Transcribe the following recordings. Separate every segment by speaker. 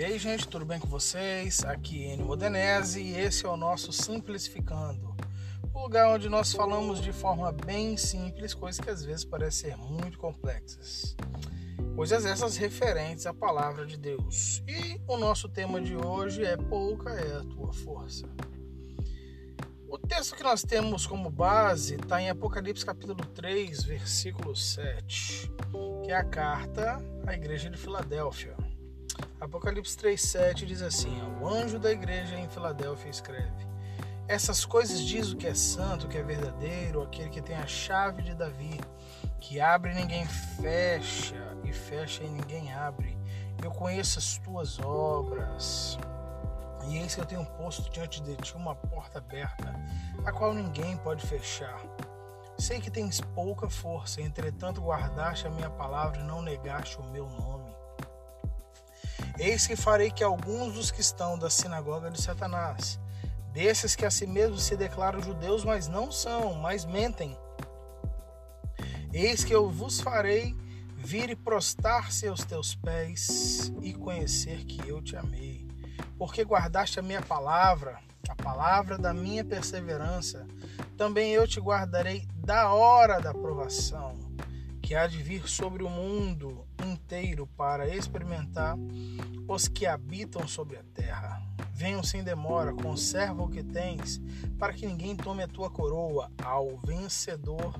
Speaker 1: E aí, gente, tudo bem com vocês? Aqui é Enio Modenese e esse é o nosso Simplificando, o lugar onde nós falamos de forma bem simples coisas que às vezes parecem ser muito complexas. Coisas essas referentes à palavra de Deus. E o nosso tema de hoje é Pouca é a tua força. O texto que nós temos como base está em Apocalipse capítulo 3, versículo 7, que é a carta à igreja de Filadélfia. Apocalipse 3,7 diz assim: O anjo da igreja em Filadélfia escreve: Essas coisas diz o que é santo, o que é verdadeiro, aquele que tem a chave de Davi, que abre e ninguém fecha, e fecha e ninguém abre. Eu conheço as tuas obras. E eis que eu tenho posto diante de ti uma porta aberta, a qual ninguém pode fechar. Sei que tens pouca força, entretanto guardaste a minha palavra e não negaste o meu nome. Eis que farei que alguns dos que estão da sinagoga de Satanás, desses que a si mesmos se declaram judeus, mas não são, mas mentem. Eis que eu vos farei vir e prostrar-se aos teus pés e conhecer que eu te amei. Porque guardaste a minha palavra, a palavra da minha perseverança, também eu te guardarei da hora da provação, que há de vir sobre o mundo inteiro para experimentar os que habitam sobre a terra. Venham sem demora, conserva o que tens, para que ninguém tome a tua coroa. Ao vencedor,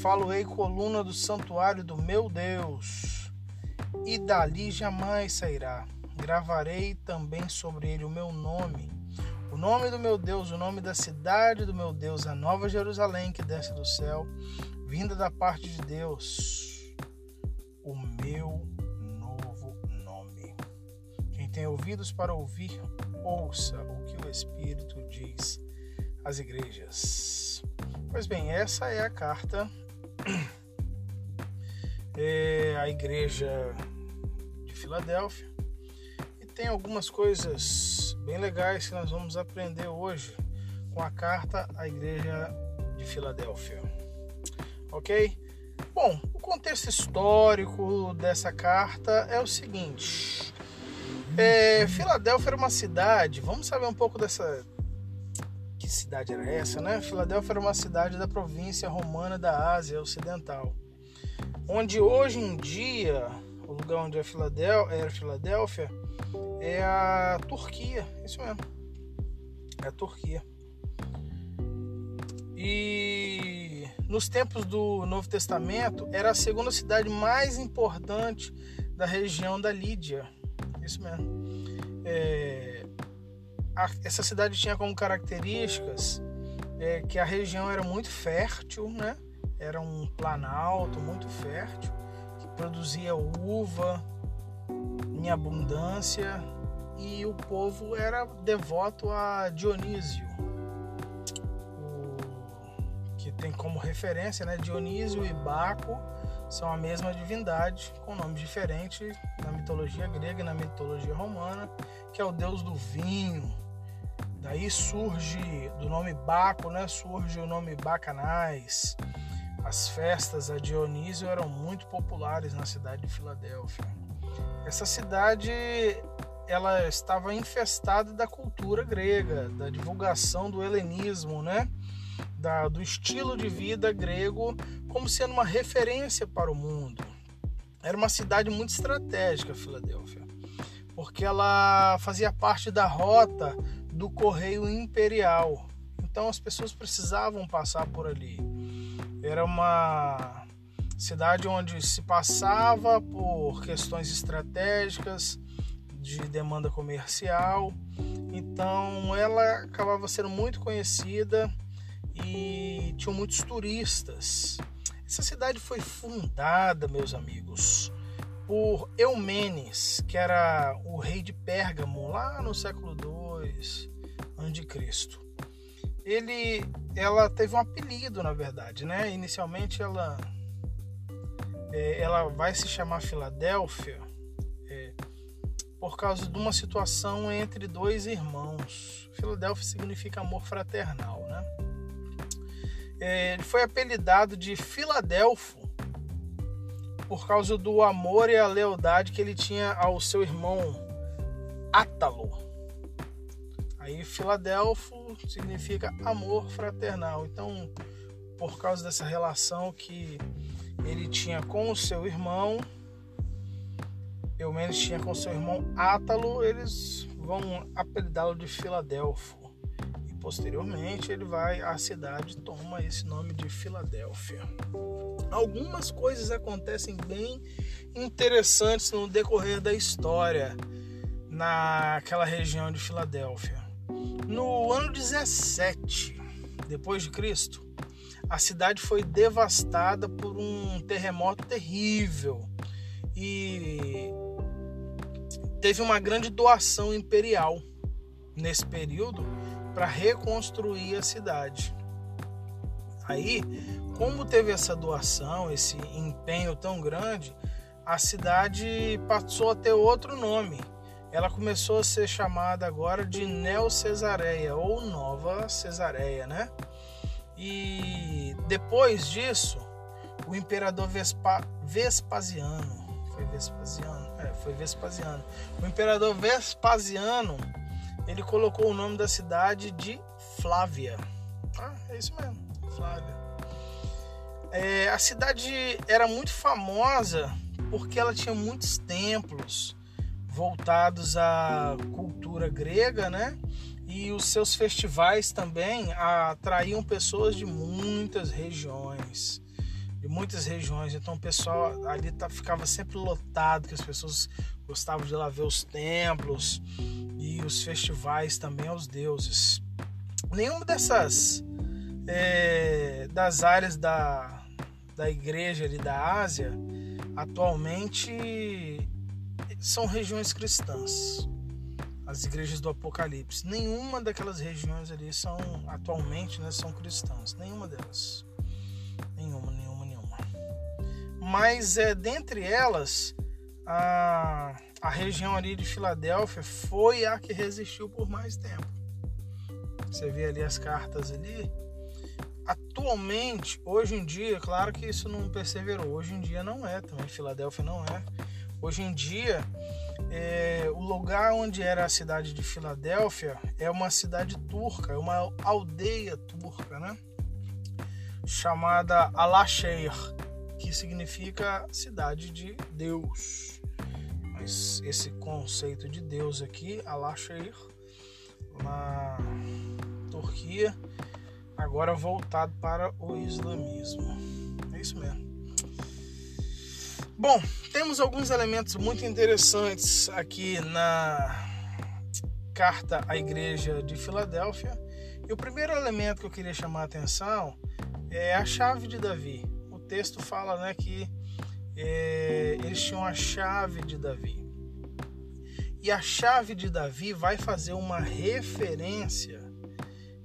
Speaker 1: falo-ei coluna do santuário do meu Deus, e dali jamais sairá. Gravarei também sobre ele o meu nome, o nome do meu Deus, o nome da cidade do meu Deus, a nova Jerusalém que desce do céu, vinda da parte de Deus, o meu tem ouvidos para ouvir, ouça o que o Espírito diz às igrejas. Pois bem, essa é a carta é a igreja de Filadélfia e tem algumas coisas bem legais que nós vamos aprender hoje com a carta à igreja de Filadélfia. Ok? Bom, o contexto histórico dessa carta é o seguinte: é, Filadélfia era uma cidade, vamos saber um pouco dessa. Que cidade era essa, né? Filadélfia era uma cidade da província romana da Ásia Ocidental, onde hoje em dia, o lugar onde é Filadélfia, era Filadélfia é a Turquia, isso mesmo, é a Turquia. E nos tempos do Novo Testamento era a segunda cidade mais importante da região da Lídia isso mesmo. É, a, essa cidade tinha como características é, que a região era muito fértil, né? Era um planalto muito fértil, que produzia uva em abundância e o povo era devoto a Dionísio, tem como referência né, Dionísio e Baco são a mesma divindade com nome diferente na mitologia grega e na mitologia romana, que é o deus do vinho. Daí surge do nome Baco, né? Surge o nome Bacanais. As festas a Dionísio eram muito populares na cidade de Filadélfia. Essa cidade ela estava infestada da cultura grega, da divulgação do helenismo, né? Da, do estilo de vida grego como sendo uma referência para o mundo. Era uma cidade muito estratégica, Filadélfia, porque ela fazia parte da rota do correio imperial. Então as pessoas precisavam passar por ali. Era uma cidade onde se passava por questões estratégicas de demanda comercial. Então ela acabava sendo muito conhecida e tinha muitos turistas. Essa cidade foi fundada, meus amigos, por Eumenes, que era o rei de Pérgamo lá no século II a.C. Ele, ela teve um apelido, na verdade, né? Inicialmente ela, é, ela vai se chamar Filadélfia é, por causa de uma situação entre dois irmãos. Filadélfia significa amor fraternal, né? Ele foi apelidado de Filadelfo por causa do amor e a lealdade que ele tinha ao seu irmão Átalo. Aí Filadelfo significa amor fraternal. Então, por causa dessa relação que ele tinha com o seu irmão, menos tinha com seu irmão Átalo, eles vão apelidá-lo de Filadelfo. Posteriormente ele vai à cidade toma esse nome de Filadélfia. Algumas coisas acontecem bem interessantes no decorrer da história naquela região de Filadélfia. No ano 17 depois de Cristo, a cidade foi devastada por um terremoto terrível e teve uma grande doação imperial nesse período para reconstruir a cidade. Aí, como teve essa doação, esse empenho tão grande, a cidade passou a ter outro nome. Ela começou a ser chamada agora de Neo Cesareia ou Nova Cesareia, né? E depois disso, o imperador Vespa, Vespasiano, foi Vespasiano, é, foi Vespasiano. O imperador Vespasiano, ele colocou o nome da cidade de Flávia. Ah, é isso mesmo, Flávia. É, a cidade era muito famosa porque ela tinha muitos templos voltados à cultura grega, né? e os seus festivais também atraíam pessoas de muitas regiões de muitas regiões então o pessoal ali tá, ficava sempre lotado que as pessoas gostavam de lá ver os templos e os festivais também aos deuses nenhuma dessas é, das áreas da, da igreja ali da Ásia atualmente são regiões cristãs as igrejas do Apocalipse. Nenhuma daquelas regiões ali são atualmente, né, são cristãs. Nenhuma delas. Nenhuma, nenhuma, nenhuma. Mas é dentre elas a, a região ali de Filadélfia foi a que resistiu por mais tempo. Você vê ali as cartas ali. Atualmente, hoje em dia, claro que isso não perseverou. Hoje em dia não é também. Filadélfia não é. Hoje em dia é, o lugar onde era a cidade de Filadélfia é uma cidade turca, é uma aldeia turca, né? Chamada Alasheir, que significa cidade de Deus. Mas esse conceito de Deus aqui, Alasheir, na Turquia, agora voltado para o islamismo. É isso mesmo. Bom, temos alguns elementos muito interessantes aqui na carta à igreja de Filadélfia. E o primeiro elemento que eu queria chamar a atenção é a chave de Davi. O texto fala né, que é, eles tinham a chave de Davi. E a chave de Davi vai fazer uma referência.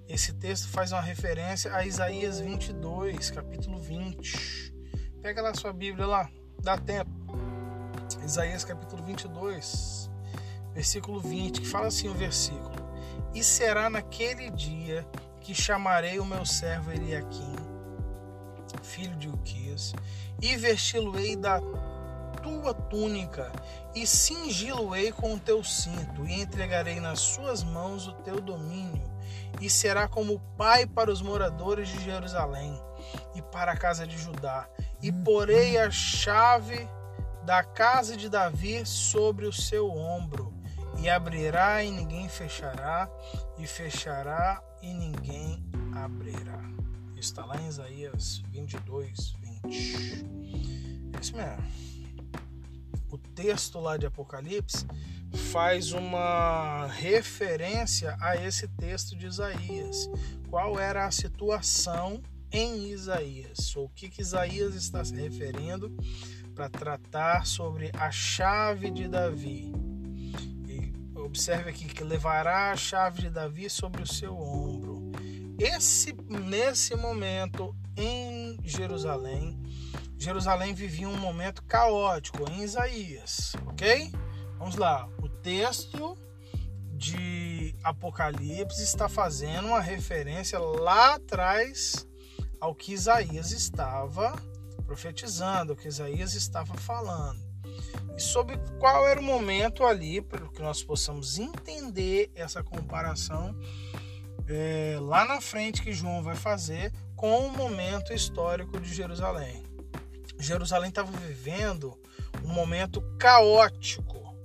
Speaker 1: Esse texto faz uma referência a Isaías 22, capítulo 20. Pega lá sua Bíblia lá, dá tempo. Isaías capítulo 22, versículo 20, que fala assim o versículo: E será naquele dia que chamarei o meu servo Eliaquim, filho de Uquias, e vesti-lo-ei da tua túnica, e cingi-lo-ei com o teu cinto, e entregarei nas suas mãos o teu domínio, e será como pai para os moradores de Jerusalém e para a casa de Judá, e porei a chave da casa de Davi sobre o seu ombro, e abrirá e ninguém fechará, e fechará e ninguém abrirá. Está lá em Isaías 22, 20. É isso mesmo. O texto lá de Apocalipse faz uma referência a esse texto de Isaías. Qual era a situação em Isaías? Ou o que, que Isaías está se referindo para tratar sobre a chave de Davi. E observe aqui que levará a chave de Davi sobre o seu ombro. Esse nesse momento em Jerusalém, Jerusalém vivia um momento caótico em Isaías, ok? Vamos lá, o texto de Apocalipse está fazendo uma referência lá atrás ao que Isaías estava profetizando, o que Isaías estava falando. E sobre qual era o momento ali, para que nós possamos entender essa comparação é, lá na frente que João vai fazer com o momento histórico de Jerusalém. Jerusalém estava vivendo um momento caótico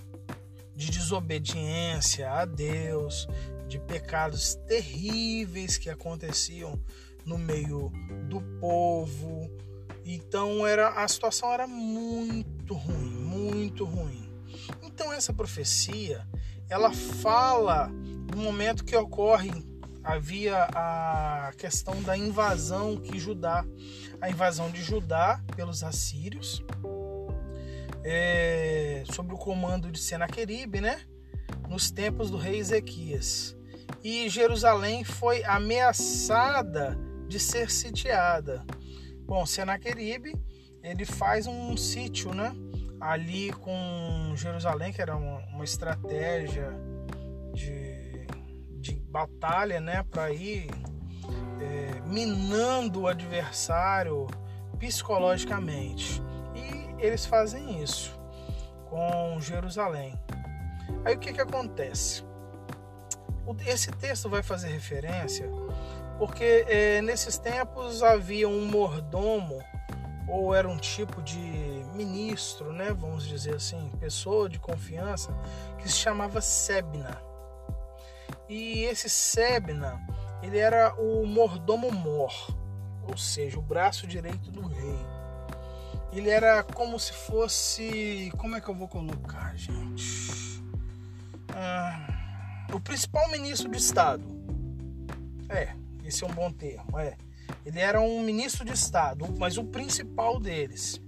Speaker 1: de desobediência a Deus, de pecados terríveis que aconteciam no meio do povo. Então era a situação era muito ruim, muito ruim. Então essa profecia, ela fala do momento que ocorre havia a questão da invasão que Judá, a invasão de Judá pelos assírios, é, sob o comando de Senaqueribe, né? Nos tempos do rei Ezequias. E Jerusalém foi ameaçada de ser sitiada. Bom, Senaqueribe, ele faz um sítio, né? Ali com Jerusalém, que era uma, uma estratégia de, de batalha, né? Para ir é, minando o adversário psicologicamente eles fazem isso com Jerusalém. Aí o que, que acontece? Esse texto vai fazer referência porque é, nesses tempos havia um mordomo ou era um tipo de ministro, né, vamos dizer assim, pessoa de confiança que se chamava Sebna. E esse Sebna, ele era o mordomo mor, ou seja, o braço direito do rei ele era como se fosse. Como é que eu vou colocar, gente? Ah, o principal ministro de Estado. É, esse é um bom termo. É. Ele era um ministro de Estado, mas o principal deles.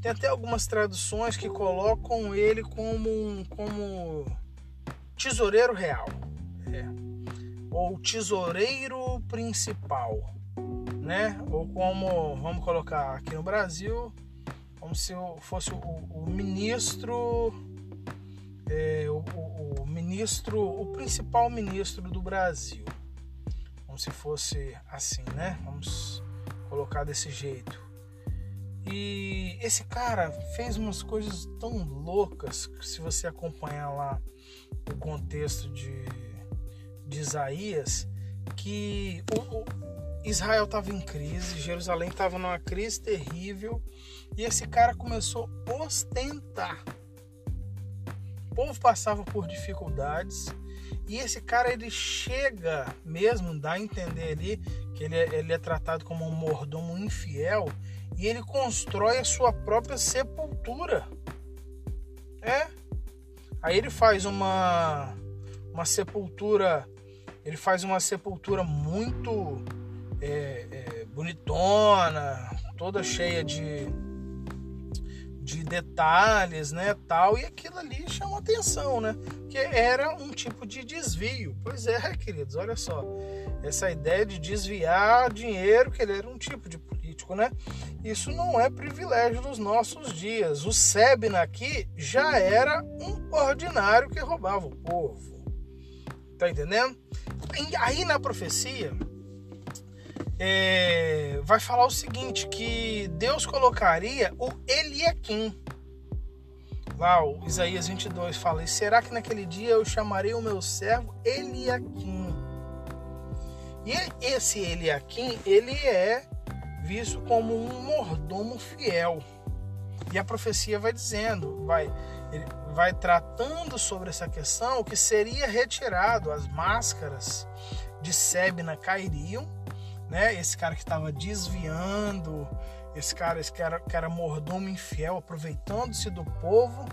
Speaker 1: Tem até algumas traduções que colocam ele como, como tesoureiro real. É. Ou tesoureiro principal né? Ou como, vamos colocar aqui no Brasil, como se fosse o, o ministro, é, o, o, ministro, o principal ministro do Brasil, como se fosse assim, né? Vamos colocar desse jeito. E esse cara fez umas coisas tão loucas que se você acompanhar lá o contexto de, de Isaías, que o, Israel estava em crise, Jerusalém estava numa crise terrível e esse cara começou a ostentar. O povo passava por dificuldades e esse cara ele chega mesmo, dá a entender ali que ele é, ele é tratado como um mordomo infiel e ele constrói a sua própria sepultura. É. Aí ele faz uma uma sepultura, ele faz uma sepultura muito é, é, bonitona, toda cheia de, de detalhes, né, tal, e aquilo ali chama atenção, né, que era um tipo de desvio. Pois é, queridos, olha só, essa ideia de desviar dinheiro, que ele era um tipo de político, né, isso não é privilégio dos nossos dias. O Sebna aqui já era um ordinário que roubava o povo. Tá entendendo? Aí na profecia, é, vai falar o seguinte: que Deus colocaria o Eliakim. Lá, o Isaías 22 fala: E será que naquele dia eu chamarei o meu servo Eliakim? E esse Eliakim, ele é visto como um mordomo fiel. E a profecia vai dizendo, vai, vai tratando sobre essa questão que seria retirado, as máscaras de Sebna cairiam né? Esse cara que estava desviando, esse cara, esse cara que era mordomo infiel, aproveitando-se do povo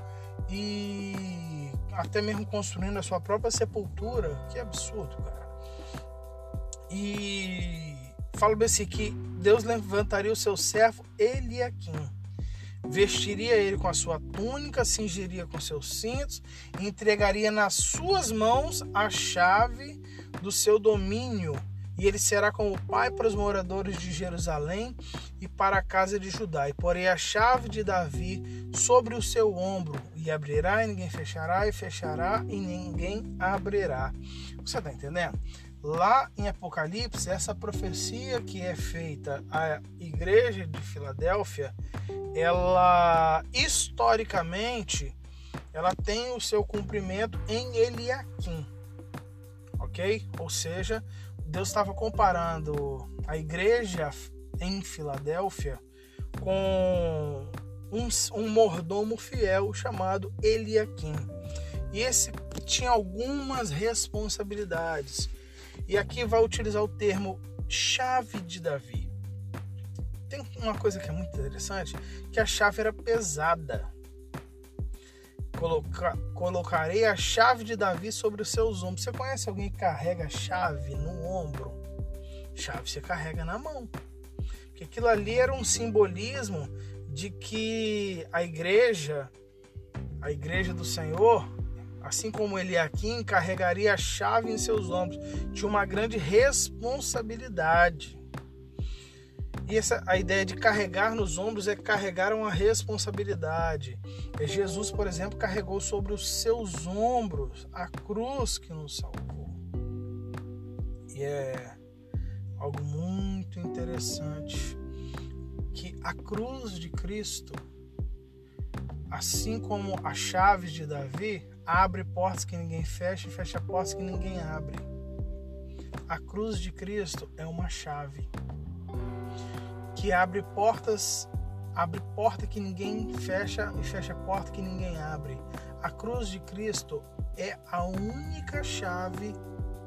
Speaker 1: e até mesmo construindo a sua própria sepultura. Que absurdo, cara. E fala assim que Deus levantaria o seu servo Eliakim. Vestiria ele com a sua túnica, cingiria com seus cintos e entregaria nas suas mãos a chave do seu domínio e ele será como pai para os moradores de Jerusalém e para a casa de Judá. E porei a chave de Davi sobre o seu ombro, e abrirá e ninguém fechará, e fechará e ninguém abrirá. Você está entendendo? Lá em Apocalipse, essa profecia que é feita à igreja de Filadélfia, ela historicamente ela tem o seu cumprimento em Eliakim. OK? Ou seja, Deus estava comparando a igreja em Filadélfia com um, um mordomo fiel chamado Eliakim. E esse tinha algumas responsabilidades. E aqui vai utilizar o termo chave de Davi. Tem uma coisa que é muito interessante, que a chave era pesada. Coloca, colocarei a chave de Davi sobre os seus ombros. Você conhece alguém que carrega chave no ombro? Chave você carrega na mão. Porque aquilo ali era um simbolismo de que a igreja, a igreja do Senhor, assim como ele aqui carregaria a chave em seus ombros, tinha uma grande responsabilidade. E essa, a ideia de carregar nos ombros é carregar uma responsabilidade. É Jesus, por exemplo, carregou sobre os seus ombros a cruz que nos salvou. E é algo muito interessante que a cruz de Cristo, assim como as chaves de Davi, abre portas que ninguém fecha e fecha portas que ninguém abre. A cruz de Cristo é uma chave que abre portas, abre porta que ninguém fecha e fecha porta que ninguém abre. A cruz de Cristo é a única chave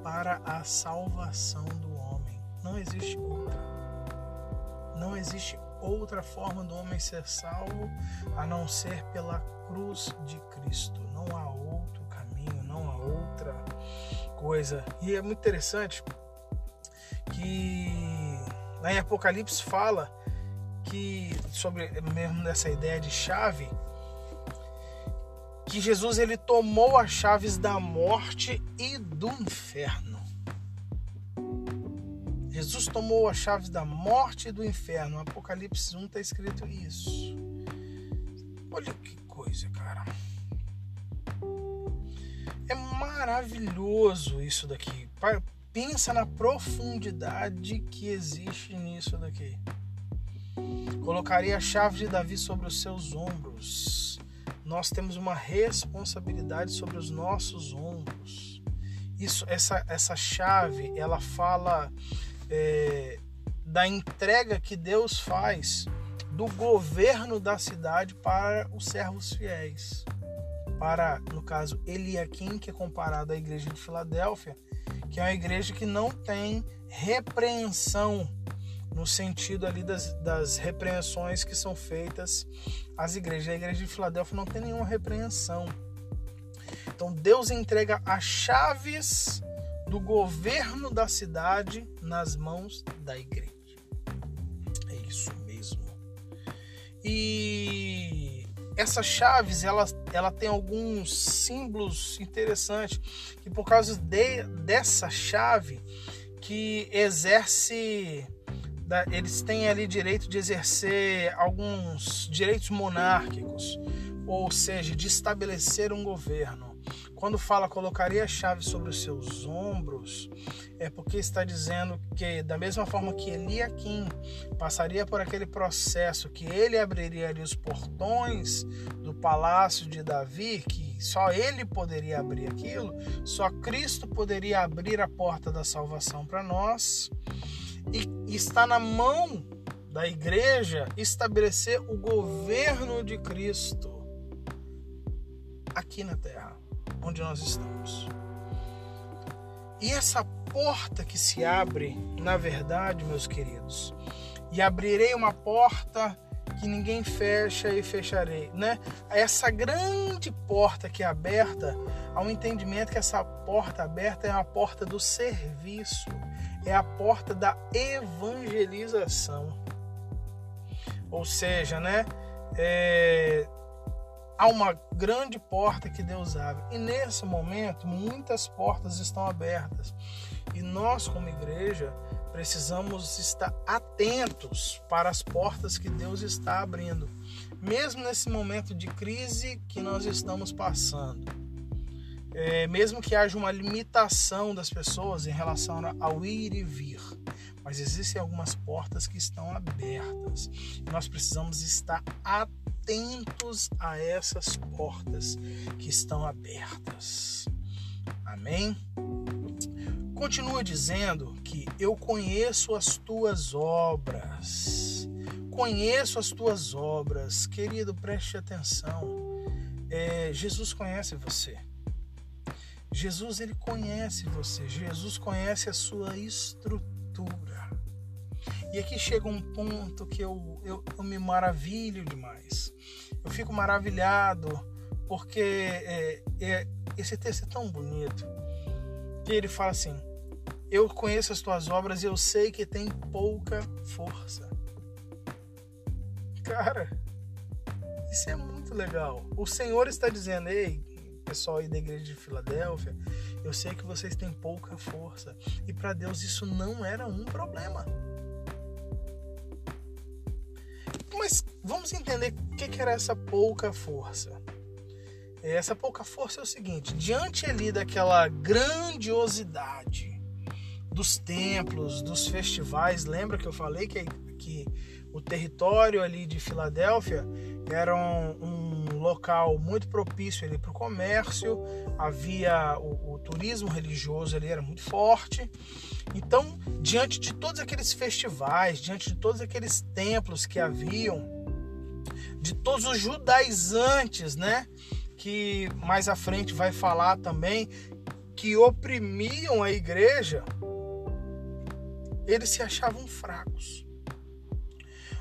Speaker 1: para a salvação do homem. Não existe outra. Não existe outra forma do homem ser salvo a não ser pela cruz de Cristo. Não há há outra coisa. E é muito interessante que em Apocalipse fala que sobre mesmo nessa ideia de chave que Jesus ele tomou as chaves da morte e do inferno. Jesus tomou as chaves da morte e do inferno. Apocalipse 1 está escrito isso. Olha que coisa, cara. Maravilhoso isso daqui. Pensa na profundidade que existe nisso daqui. Colocaria a chave de Davi sobre os seus ombros. Nós temos uma responsabilidade sobre os nossos ombros. Isso, essa, essa chave, ela fala é, da entrega que Deus faz do governo da cidade para os servos fiéis. Para, no caso, Eliakim, que é comparado à igreja de Filadélfia, que é uma igreja que não tem repreensão no sentido ali das, das repreensões que são feitas às igrejas. A igreja de Filadélfia não tem nenhuma repreensão. Então Deus entrega as chaves do governo da cidade nas mãos da igreja. É isso mesmo. E essas chaves, ela, ela tem alguns símbolos interessantes que por causa de, dessa chave que exerce eles têm ali direito de exercer alguns direitos monárquicos, ou seja, de estabelecer um governo. Quando fala colocaria a chave sobre os seus ombros, é porque está dizendo que, da mesma forma que Eliakim passaria por aquele processo, que ele abriria ali os portões do palácio de Davi, que só ele poderia abrir aquilo, só Cristo poderia abrir a porta da salvação para nós, e está na mão da igreja estabelecer o governo de Cristo aqui na terra onde nós estamos. E essa porta que se abre, na verdade, meus queridos, e abrirei uma porta que ninguém fecha e fecharei, né? Essa grande porta que é aberta, há um entendimento que essa porta aberta é a porta do serviço, é a porta da evangelização. Ou seja, né? É, há uma grande porta que Deus abre. E nesse momento, muitas portas estão abertas. E nós, como igreja, precisamos estar atentos para as portas que Deus está abrindo, mesmo nesse momento de crise que nós estamos passando. É, mesmo que haja uma limitação das pessoas em relação ao ir e vir, mas existem algumas portas que estão abertas nós precisamos estar atentos a essas portas que estão abertas. Amém? Continua dizendo que eu conheço as tuas obras. Conheço as tuas obras. Querido, preste atenção. É, Jesus conhece você. Jesus ele conhece você. Jesus conhece a sua estrutura. E aqui chega um ponto que eu, eu, eu me maravilho demais. Eu fico maravilhado porque é, é, esse texto é tão bonito que ele fala assim: eu conheço as tuas obras e eu sei que tem pouca força. Cara, isso é muito legal. O Senhor está dizendo, ei, pessoal aí da igreja de Filadélfia, eu sei que vocês têm pouca força. E para Deus isso não era um problema. Mas vamos entender o que era essa pouca força. Essa pouca força é o seguinte: diante ali daquela grandiosidade dos templos, dos festivais. Lembra que eu falei que, que o território ali de Filadélfia era um, um local muito propício ali para o comércio, havia o, o turismo religioso ali era muito forte. Então, diante de todos aqueles festivais, diante de todos aqueles templos que haviam, de todos os judaizantes, né? Que mais à frente vai falar também que oprimiam a igreja, eles se achavam fracos.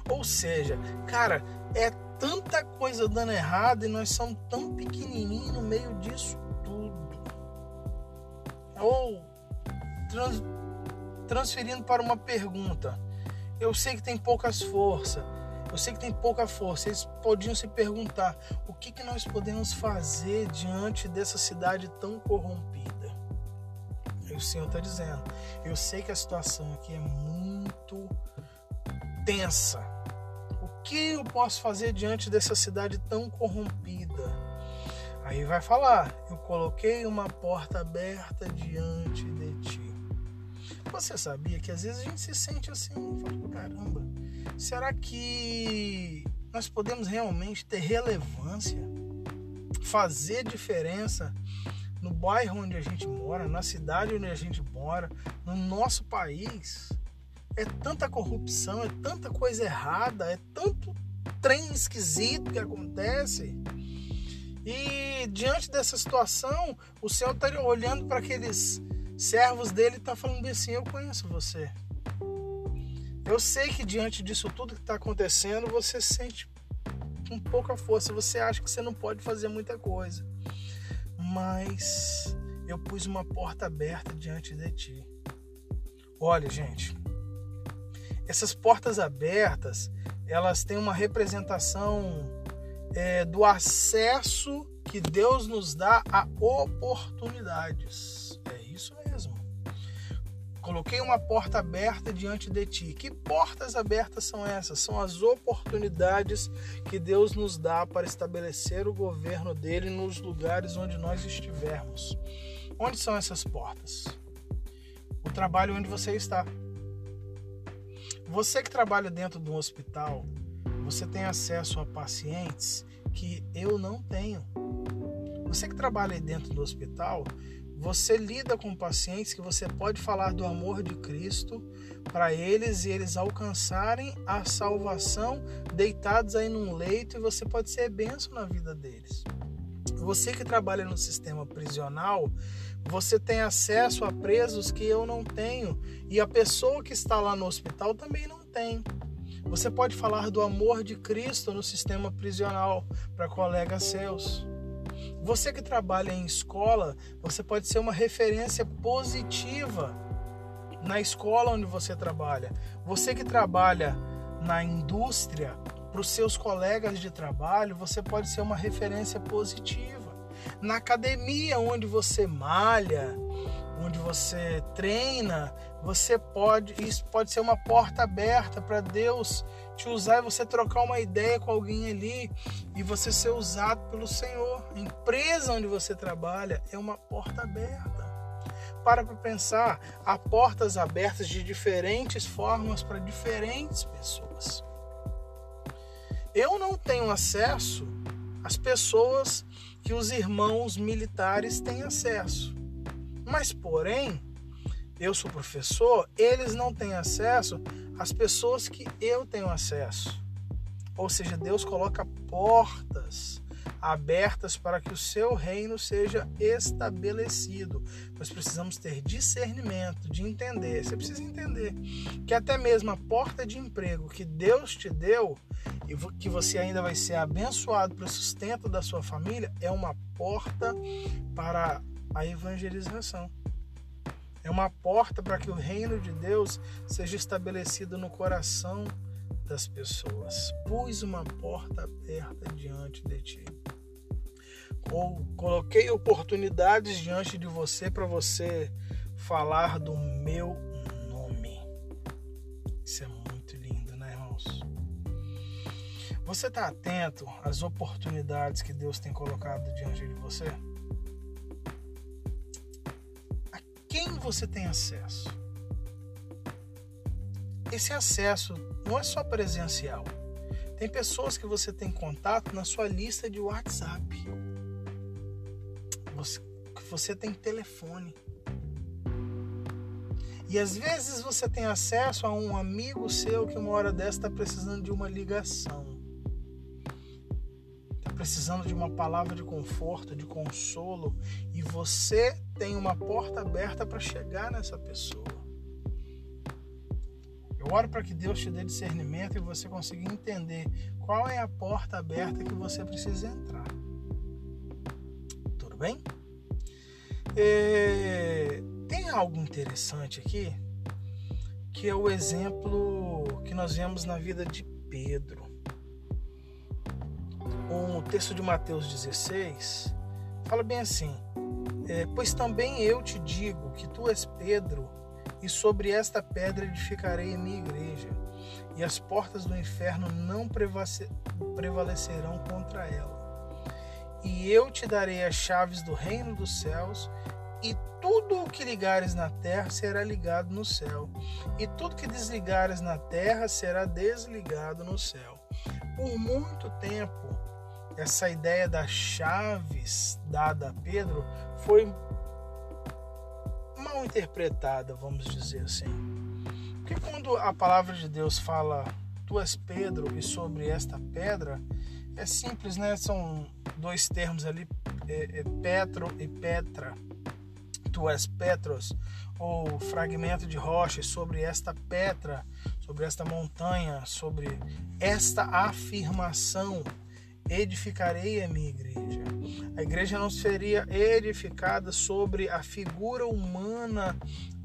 Speaker 1: Ou seja, cara, é tanta coisa dando errado e nós somos tão pequenininhos no meio disso tudo. Ou trans, transferindo para uma pergunta. Eu sei que tem poucas forças. Eu sei que tem pouca força. Eles podiam se perguntar: o que, que nós podemos fazer diante dessa cidade tão corrompida? o Senhor está dizendo. Eu sei que a situação aqui é muito tensa. Que eu posso fazer diante dessa cidade tão corrompida? Aí vai falar: Eu coloquei uma porta aberta diante de ti. Você sabia que às vezes a gente se sente assim, fala, caramba, será que nós podemos realmente ter relevância, fazer diferença no bairro onde a gente mora, na cidade onde a gente mora, no nosso país. É tanta corrupção, é tanta coisa errada, é tanto trem esquisito que acontece. E diante dessa situação, o Senhor está olhando para aqueles servos dele e está falando assim: Eu conheço você. Eu sei que diante disso tudo que está acontecendo, você sente com pouca força, você acha que você não pode fazer muita coisa mas eu pus uma porta aberta diante de ti. Olha, gente, essas portas abertas, elas têm uma representação é, do acesso que Deus nos dá a oportunidades. É isso mesmo. Coloquei uma porta aberta diante de ti. Que portas abertas são essas? São as oportunidades que Deus nos dá para estabelecer o governo dele nos lugares onde nós estivermos. Onde são essas portas? O trabalho onde você está. Você que trabalha dentro de um hospital, você tem acesso a pacientes que eu não tenho. Você que trabalha dentro do hospital, você lida com pacientes que você pode falar do amor de Cristo para eles e eles alcançarem a salvação deitados aí num leito e você pode ser benção na vida deles. Você que trabalha no sistema prisional, você tem acesso a presos que eu não tenho e a pessoa que está lá no hospital também não tem. Você pode falar do amor de Cristo no sistema prisional para colegas seus. Você que trabalha em escola, você pode ser uma referência positiva na escola onde você trabalha. Você que trabalha na indústria, para os seus colegas de trabalho, você pode ser uma referência positiva. Na academia onde você malha, onde você treina, você pode, isso pode ser uma porta aberta para Deus te usar e você trocar uma ideia com alguém ali e você ser usado pelo Senhor A empresa onde você trabalha é uma porta aberta. Para para pensar, há portas abertas de diferentes formas para diferentes pessoas. Eu não tenho acesso às pessoas que os irmãos militares têm acesso. Mas, porém, eu sou professor, eles não têm acesso às pessoas que eu tenho acesso. Ou seja, Deus coloca portas abertas para que o seu reino seja estabelecido. Nós precisamos ter discernimento, de entender. Você precisa entender que até mesmo a porta de emprego que Deus te deu e que você ainda vai ser abençoado para o sustento da sua família é uma porta para a evangelização. É uma porta para que o reino de Deus seja estabelecido no coração das pessoas. Pus uma porta aberta diante de ti. Ou coloquei oportunidades diante de você para você falar do meu nome. Isso é muito lindo, né, irmãos? Você está atento às oportunidades que Deus tem colocado diante de você? A quem você tem acesso? Esse acesso não é só presencial. Tem pessoas que você tem contato na sua lista de WhatsApp. Você, você tem telefone. E às vezes você tem acesso a um amigo seu que uma hora dessa está precisando de uma ligação. Está precisando de uma palavra de conforto, de consolo. E você tem uma porta aberta para chegar nessa pessoa. Eu oro para que Deus te dê discernimento e você consiga entender qual é a porta aberta que você precisa entrar. Tudo bem? É, tem algo interessante aqui que é o exemplo que nós vemos na vida de Pedro. O texto de Mateus 16 fala bem assim: é, Pois também eu te digo que tu és Pedro e sobre esta pedra edificarei a minha igreja, e as portas do inferno não prevalecerão contra ela. E eu te darei as chaves do reino dos céus, e tudo o que ligares na terra será ligado no céu, e tudo que desligares na terra será desligado no céu. Por muito tempo, essa ideia das chaves dada a Pedro foi mal interpretada, vamos dizer assim. Porque quando a palavra de Deus fala, tu és Pedro e sobre esta pedra, é simples, né? São dois termos ali, é, é Petro e Petra. Tu és Petros, ou fragmento de rocha sobre esta pedra, sobre esta montanha, sobre esta afirmação edificarei a minha igreja. A igreja não seria edificada sobre a figura humana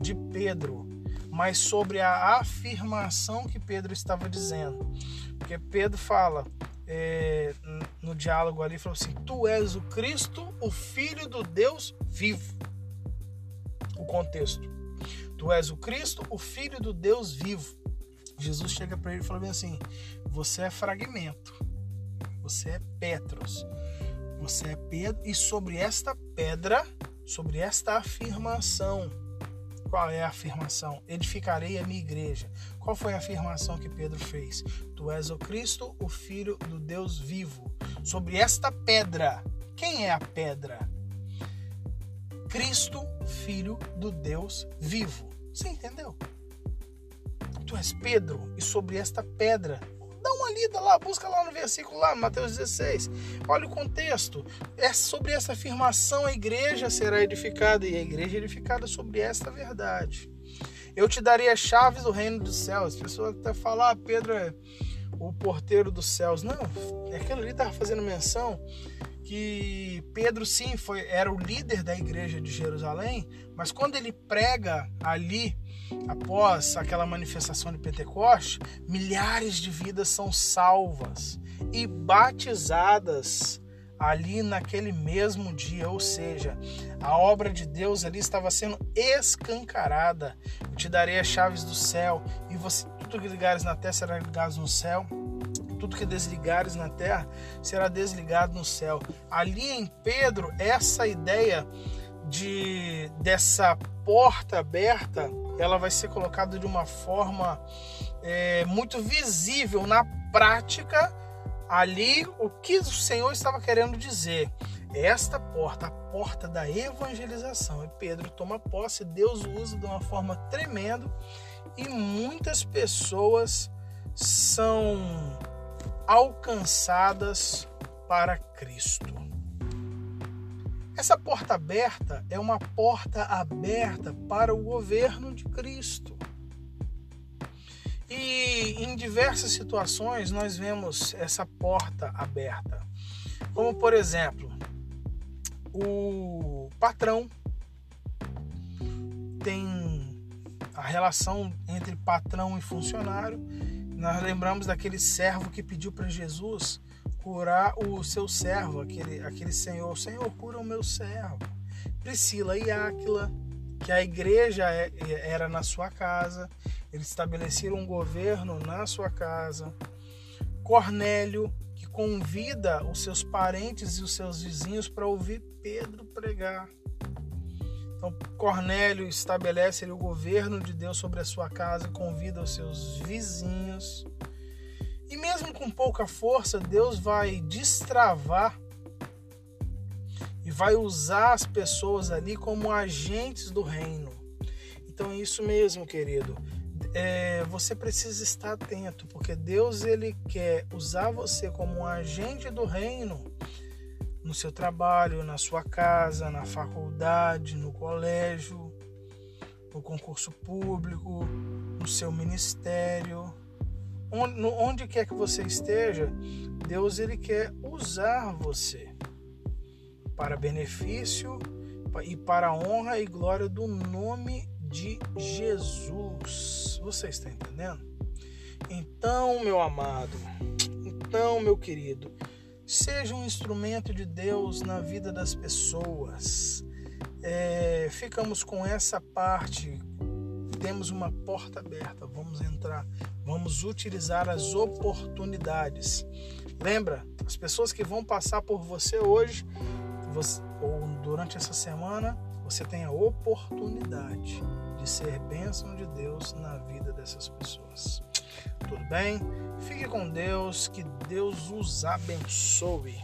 Speaker 1: de Pedro, mas sobre a afirmação que Pedro estava dizendo. Porque Pedro fala é, no diálogo ali, falou assim: Tu és o Cristo, o Filho do Deus vivo. O contexto. Tu és o Cristo, o Filho do Deus vivo. Jesus chega para ele e fala bem assim: Você é fragmento você é Petros. Você é Pedro. E sobre esta pedra, sobre esta afirmação, qual é a afirmação? Edificarei a minha igreja. Qual foi a afirmação que Pedro fez? Tu és o Cristo, o Filho do Deus vivo. Sobre esta pedra. Quem é a pedra? Cristo, Filho do Deus vivo. Você entendeu? Tu és Pedro, e sobre esta pedra lá, busca lá no versículo lá, Mateus 16. Olha o contexto. É sobre essa afirmação a igreja será edificada e a igreja é edificada sobre esta verdade. Eu te darei as chaves do reino dos céus. As pessoas até falam, ah, Pedro é o porteiro dos céus. Não, aquilo ali estava fazendo menção que Pedro sim foi era o líder da igreja de Jerusalém, mas quando ele prega ali após aquela manifestação de Pentecoste, milhares de vidas são salvas e batizadas ali naquele mesmo dia, ou seja, a obra de Deus ali estava sendo escancarada. Eu te darei as chaves do céu e você tudo que ligares na terra será ligado no céu tudo que desligares na terra será desligado no céu. Ali em Pedro, essa ideia de dessa porta aberta, ela vai ser colocada de uma forma é, muito visível na prática. Ali, o que o Senhor estava querendo dizer? Esta porta, a porta da evangelização. E Pedro toma posse, Deus usa de uma forma tremenda e muitas pessoas são alcançadas para Cristo. Essa porta aberta é uma porta aberta para o governo de Cristo. E em diversas situações nós vemos essa porta aberta. Como por exemplo, o patrão tem a relação entre patrão e funcionário. Nós lembramos daquele servo que pediu para Jesus curar o seu servo, aquele, aquele senhor. Senhor, cura o meu servo. Priscila e Áquila, que a igreja é, era na sua casa, eles estabeleceram um governo na sua casa. Cornélio, que convida os seus parentes e os seus vizinhos para ouvir Pedro pregar. Então, Cornélio estabelece o governo de Deus sobre a sua casa, convida os seus vizinhos. E mesmo com pouca força, Deus vai destravar e vai usar as pessoas ali como agentes do reino. Então é isso mesmo, querido. É, você precisa estar atento, porque Deus ele quer usar você como um agente do reino no seu trabalho, na sua casa, na faculdade, no colégio, no concurso público, no seu ministério onde, onde quer que você esteja, Deus ele quer usar você para benefício e para a honra e glória do nome de Jesus. Você está entendendo? Então, meu amado, então, meu querido, seja um instrumento de Deus na vida das pessoas. É, ficamos com essa parte temos uma porta aberta, vamos entrar, vamos utilizar as oportunidades. Lembra, as pessoas que vão passar por você hoje, você, ou durante essa semana, você tem a oportunidade de ser bênção de Deus na vida dessas pessoas. Tudo bem? Fique com Deus, que Deus os abençoe.